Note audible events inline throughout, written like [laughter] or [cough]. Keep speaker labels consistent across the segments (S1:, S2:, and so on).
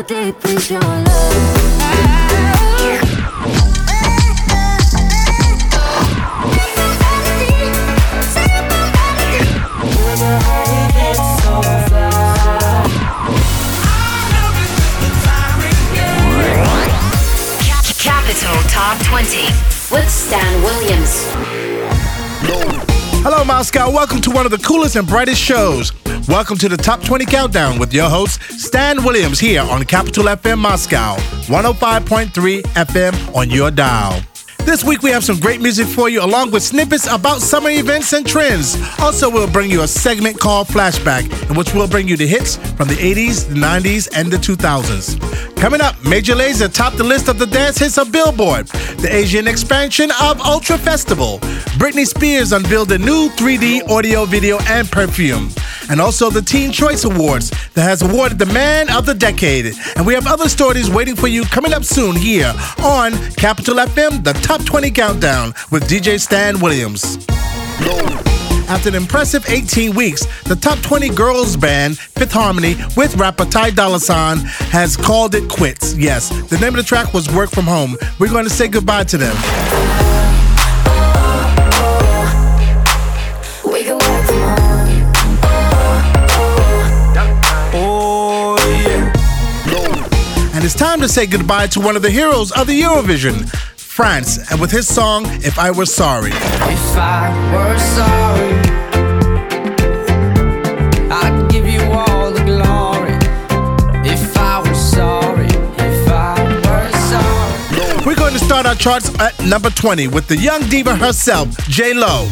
S1: Deep is your love?
S2: Capital Top 20 with Stan Williams.
S3: Hello, Moscow. Welcome to one of the coolest and brightest shows. Welcome to the Top 20 Countdown with your host, Stan Williams, here on Capital FM Moscow, 105.3 FM on your dial. This week we have some great music for you, along with snippets about summer events and trends. Also, we'll bring you a segment called Flashback, in which we'll bring you the hits from the 80s, the 90s, and the 2000s. Coming up, Major Lazer topped the list of the dance hits of Billboard, the Asian expansion of Ultra Festival. Britney Spears unveiled a new 3D audio, video, and perfume. And also the Teen Choice Awards that has awarded the Man of the Decade. And we have other stories waiting for you coming up soon here on Capital FM, the Top 20 Countdown with DJ Stan Williams. After an impressive 18 weeks, the top 20 girls band, Fifth Harmony, with rapper Ty Dolla $ign, has called it quits. Yes, the name of the track was Work From Home. We're going to say goodbye to them.
S1: We can work from home.
S4: Oh yeah.
S3: And it's time to say goodbye to one of the heroes of the Eurovision, Frans, and with his song, If I Were Sorry.
S4: If I were sorry, I'd give you all the glory. If I were sorry, if I were sorry.
S3: We're going to start our charts at number 20 with the young diva herself, J Lo.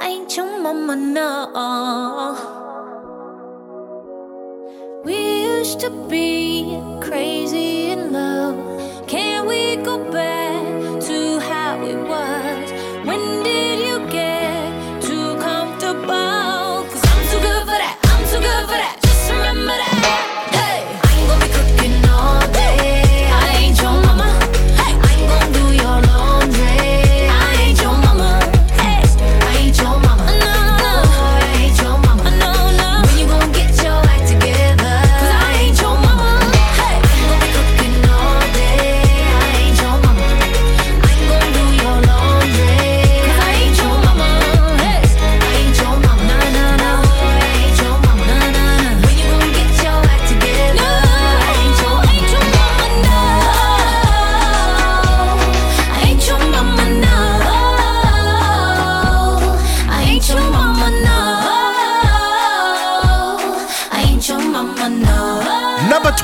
S1: Ain't your mama, no. We used to be crazy in love. Can we go back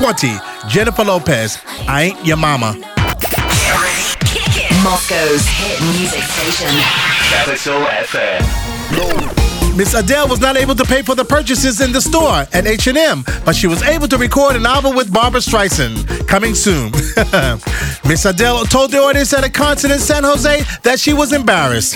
S5: 20, Jennifer Lopez, I Ain't Your Mama.
S6: Moscow's hit music station.
S1: Capital FM.
S5: Miss Adele was not able to pay for the purchases in the store at H&M, but she was able to record an album with Barbra Streisand. Coming soon. [laughs] Miss Adele told the audience at a concert in San Jose that she was embarrassed.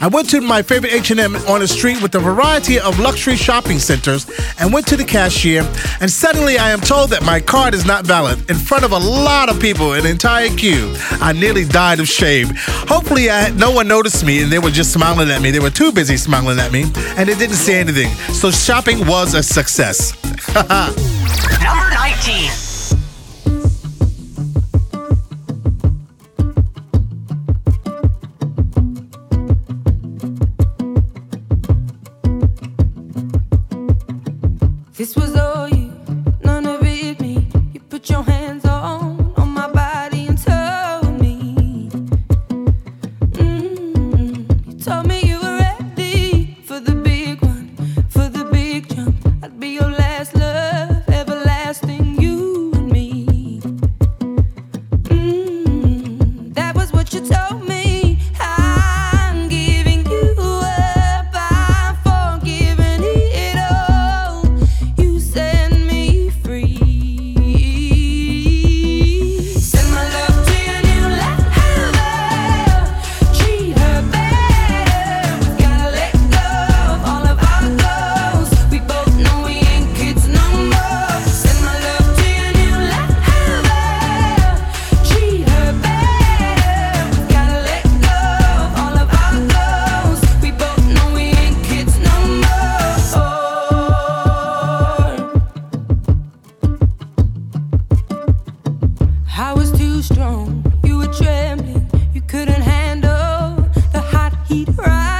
S5: I went to my favorite H&M on the street with a variety of luxury shopping centers and went to the cashier, and suddenly I am told that my card is not valid in front of a lot of people, an entire queue. I nearly died of shame. Hopefully, I, no one noticed me and they were just smiling at me. They were too busy smiling at me and it didn't say anything. So shopping was a success. [laughs]
S1: Number 19.
S4: Hot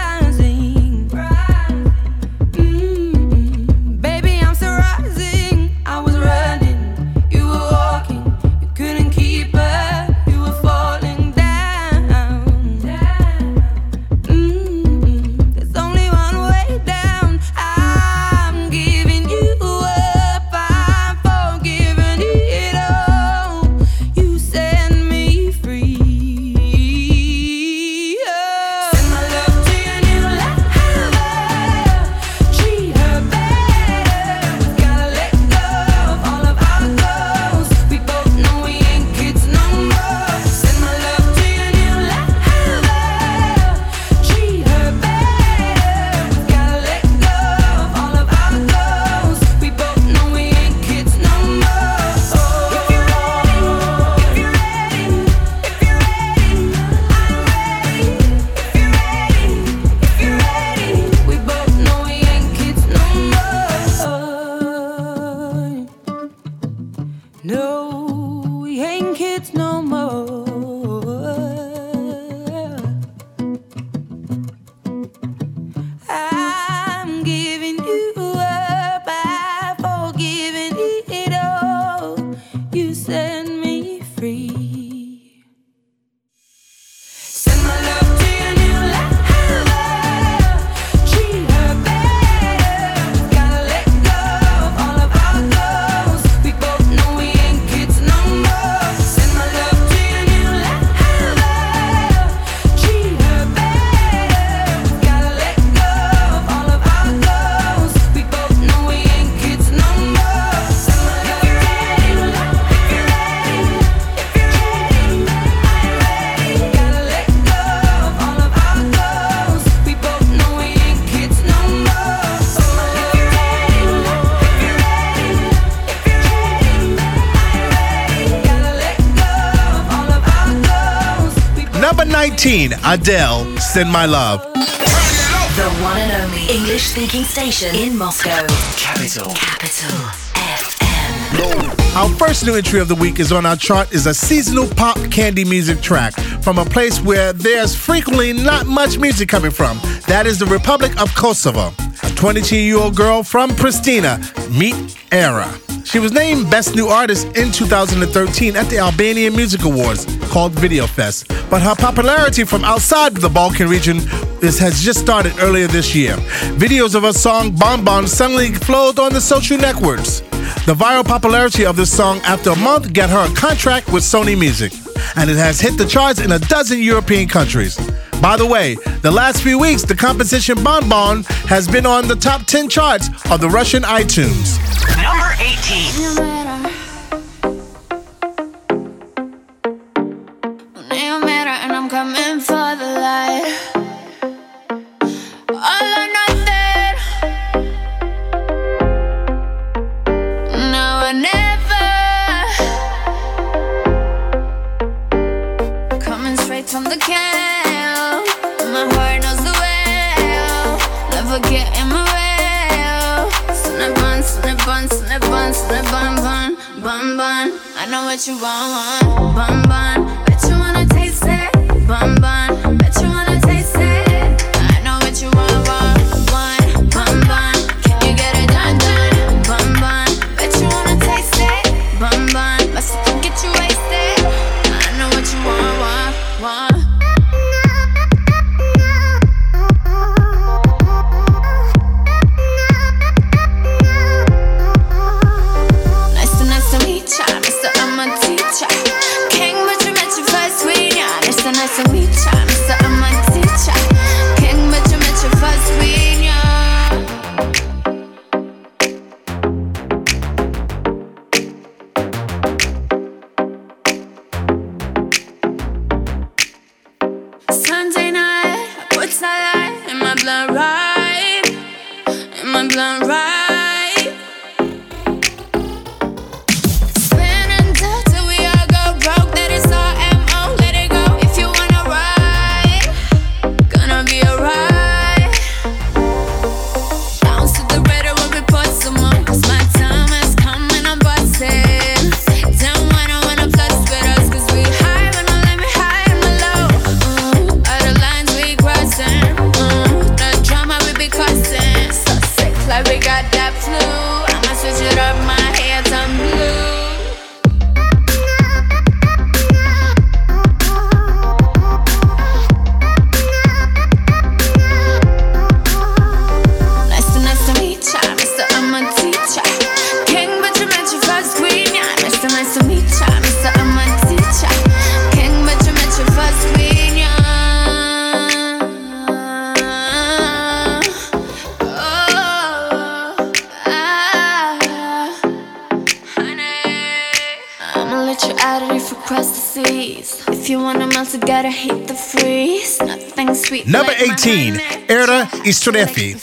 S5: 2019, Adele, Send My Love.
S6: The one and only English speaking station in Moscow.
S1: Capital.
S6: Capital FM.
S5: Our first new entry of the week is on our chart is a seasonal pop candy music track from a place where there's frequently not much music coming from. That is the Republic of Kosovo. A 22-year-old girl from Pristina, Meet Era. She was named Best New Artist in 2013 at the Albanian Music Awards called Video Fest, but her popularity from outside the Balkan region is, has just started earlier this year. Videos of her song Bon Bon suddenly flowed on the social networks. The viral popularity of this song after a month got her a contract with Sony Music, and it has hit the charts in a dozen European countries. By the way, the last few weeks, the composition Bon Bon has been on the top 10 charts of the Russian iTunes.
S1: Number 18.
S3: i gotta hit the freeze. Nothing sweet.
S5: Number
S3: like
S5: 18, Era Istrefi,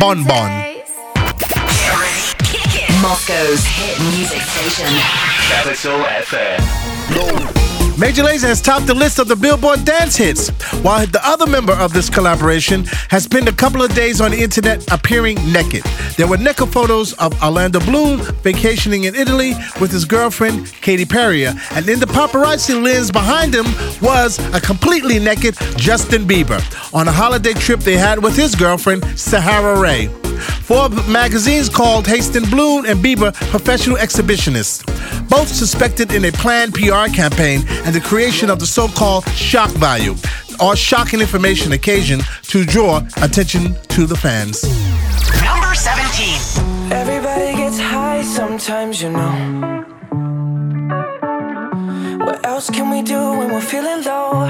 S5: Bon Bon.
S6: Moscow's hit music station.
S1: Capital FM.
S5: Major Lazer has topped the list of the Billboard dance hits, while the other member of this collaboration has spent a couple of days on the internet appearing naked. There were naked photos of Orlando Bloom vacationing in Italy with his girlfriend Katy Perry, and in the paparazzi lens behind him was a completely naked Justin Bieber on a holiday trip they had with his girlfriend Sahara Ray. Forbes magazine's called Haston Bloom and Bieber professional exhibitionists, both suspected in a planned PR campaign and the creation of the so-called shock value or shocking information occasion to draw attention to the fans.
S1: Number 17.
S7: Everybody gets high sometimes, you know. What else can we do when we're feeling low?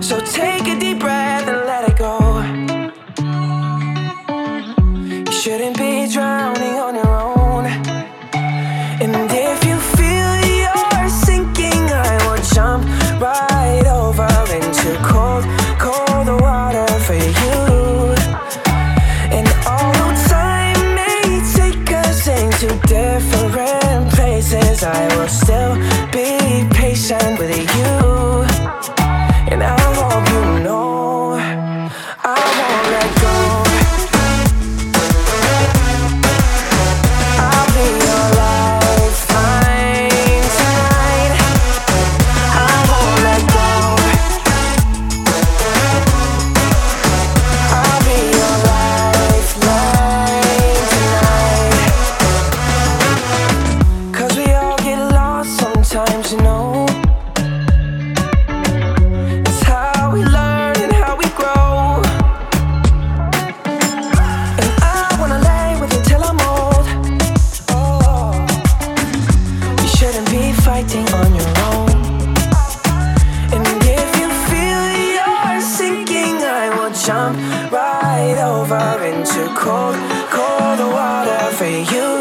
S7: So take a deep breath cold.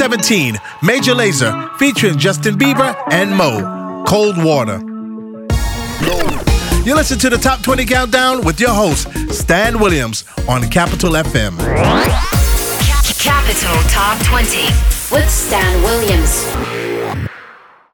S5: 2017, Major Lazer featuring Justin Bieber and Mo. Cold Water. You listen to the Top 20 Countdown with your host, Stan Williams, on Capital FM.
S2: Capital Top 20 with Stan Williams.